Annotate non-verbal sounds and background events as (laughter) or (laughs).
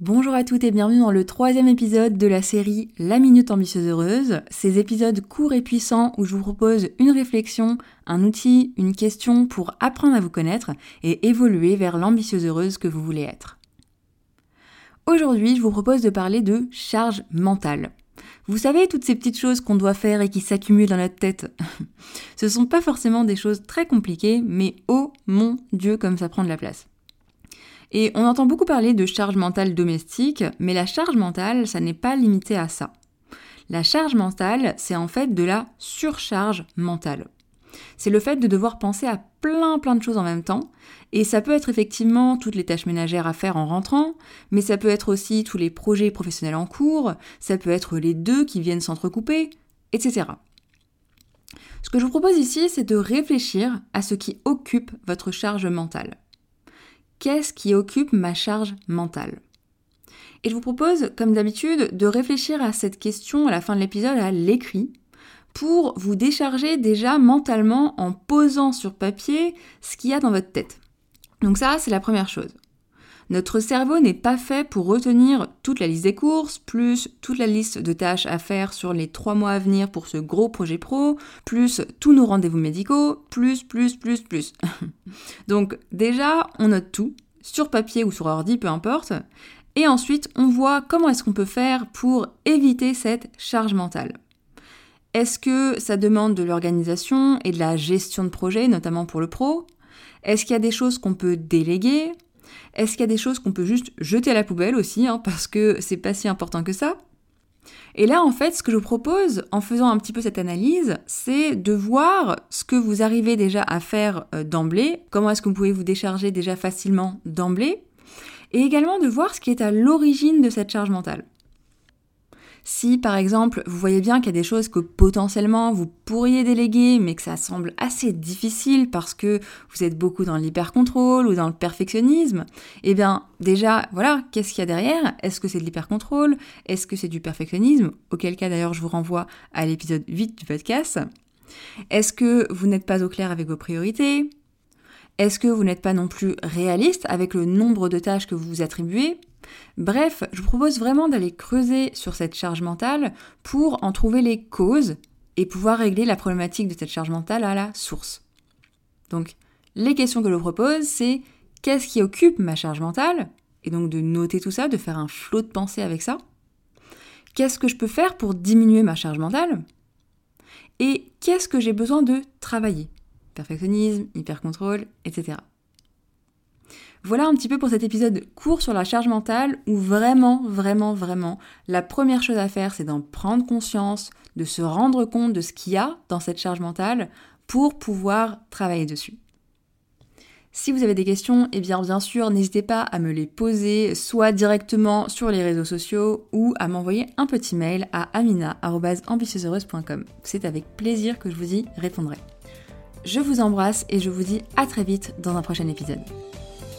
Bonjour à toutes et bienvenue dans le troisième épisode de la série La Minute Ambitieuse Heureuse. Ces épisodes courts et puissants où je vous propose une réflexion, un outil, une question pour apprendre à vous connaître et évoluer vers l'ambitieuse heureuse que vous voulez être. Aujourd'hui, je vous propose de parler de charge mentale. Vous savez, toutes ces petites choses qu'on doit faire et qui s'accumulent dans notre tête. (laughs) Ce sont pas forcément des choses très compliquées, mais oh mon Dieu, comme ça prend de la place. Et on entend beaucoup parler de charge mentale domestique, mais la charge mentale, ça n'est pas limité à ça. La charge mentale, c'est en fait de la surcharge mentale. C'est le fait de devoir penser à plein plein de choses en même temps, et ça peut être effectivement toutes les tâches ménagères à faire en rentrant, mais ça peut être aussi tous les projets professionnels en cours, ça peut être les deux qui viennent s'entrecouper, etc. Ce que je vous propose ici, c'est de réfléchir à ce qui occupe votre charge mentale qu'est-ce qui occupe ma charge mentale? Et je vous propose, comme d'habitude, de réfléchir à cette question à la fin de l'épisode à l'écrit pour vous décharger déjà mentalement en posant sur papier ce qu'il y a dans votre tête. Donc ça, c'est la première chose. Notre cerveau n'est pas fait pour retenir toute la liste des courses, plus toute la liste de tâches à faire sur les trois mois à venir pour ce gros projet pro, plus tous nos rendez-vous médicaux, plus, plus, plus, plus. (laughs) Donc déjà, on note tout, sur papier ou sur ordi, peu importe, et ensuite on voit comment est-ce qu'on peut faire pour éviter cette charge mentale. Est-ce que ça demande de l'organisation et de la gestion de projet, notamment pour le pro? Est-ce qu'il y a des choses qu'on peut déléguer? Est-ce qu'il y a des choses qu'on peut juste jeter à la poubelle aussi, hein, parce que c'est pas si important que ça? Et là, en fait, ce que je vous propose, en faisant un petit peu cette analyse, c'est de voir ce que vous arrivez déjà à faire euh, d'emblée, comment est-ce que vous pouvez vous décharger déjà facilement d'emblée, et également de voir ce qui est à l'origine de cette charge mentale. Si par exemple vous voyez bien qu'il y a des choses que potentiellement vous pourriez déléguer mais que ça semble assez difficile parce que vous êtes beaucoup dans l'hyper-contrôle ou dans le perfectionnisme, eh bien déjà voilà, qu'est-ce qu'il y a derrière? Est-ce que c'est de l'hyper-contrôle? Est-ce que c'est du perfectionnisme? Auquel cas d'ailleurs je vous renvoie à l'épisode 8 du podcast. Est-ce que vous n'êtes pas au clair avec vos priorités? Est-ce que vous n'êtes pas non plus réaliste avec le nombre de tâches que vous vous attribuez? Bref, je vous propose vraiment d'aller creuser sur cette charge mentale pour en trouver les causes et pouvoir régler la problématique de cette charge mentale à la source. Donc, les questions que je vous propose, c'est qu'est-ce qui occupe ma charge mentale? Et donc de noter tout ça, de faire un flot de pensée avec ça. Qu'est-ce que je peux faire pour diminuer ma charge mentale? Et qu'est-ce que j'ai besoin de travailler? Perfectionnisme, hyper-contrôle, etc. Voilà un petit peu pour cet épisode court sur la charge mentale où vraiment, vraiment, vraiment, la première chose à faire, c'est d'en prendre conscience, de se rendre compte de ce qu'il y a dans cette charge mentale pour pouvoir travailler dessus. Si vous avez des questions, eh bien bien sûr, n'hésitez pas à me les poser soit directement sur les réseaux sociaux ou à m'envoyer un petit mail à amina@ambitieuseheureuse.com. C'est avec plaisir que je vous y répondrai. Je vous embrasse et je vous dis à très vite dans un prochain épisode.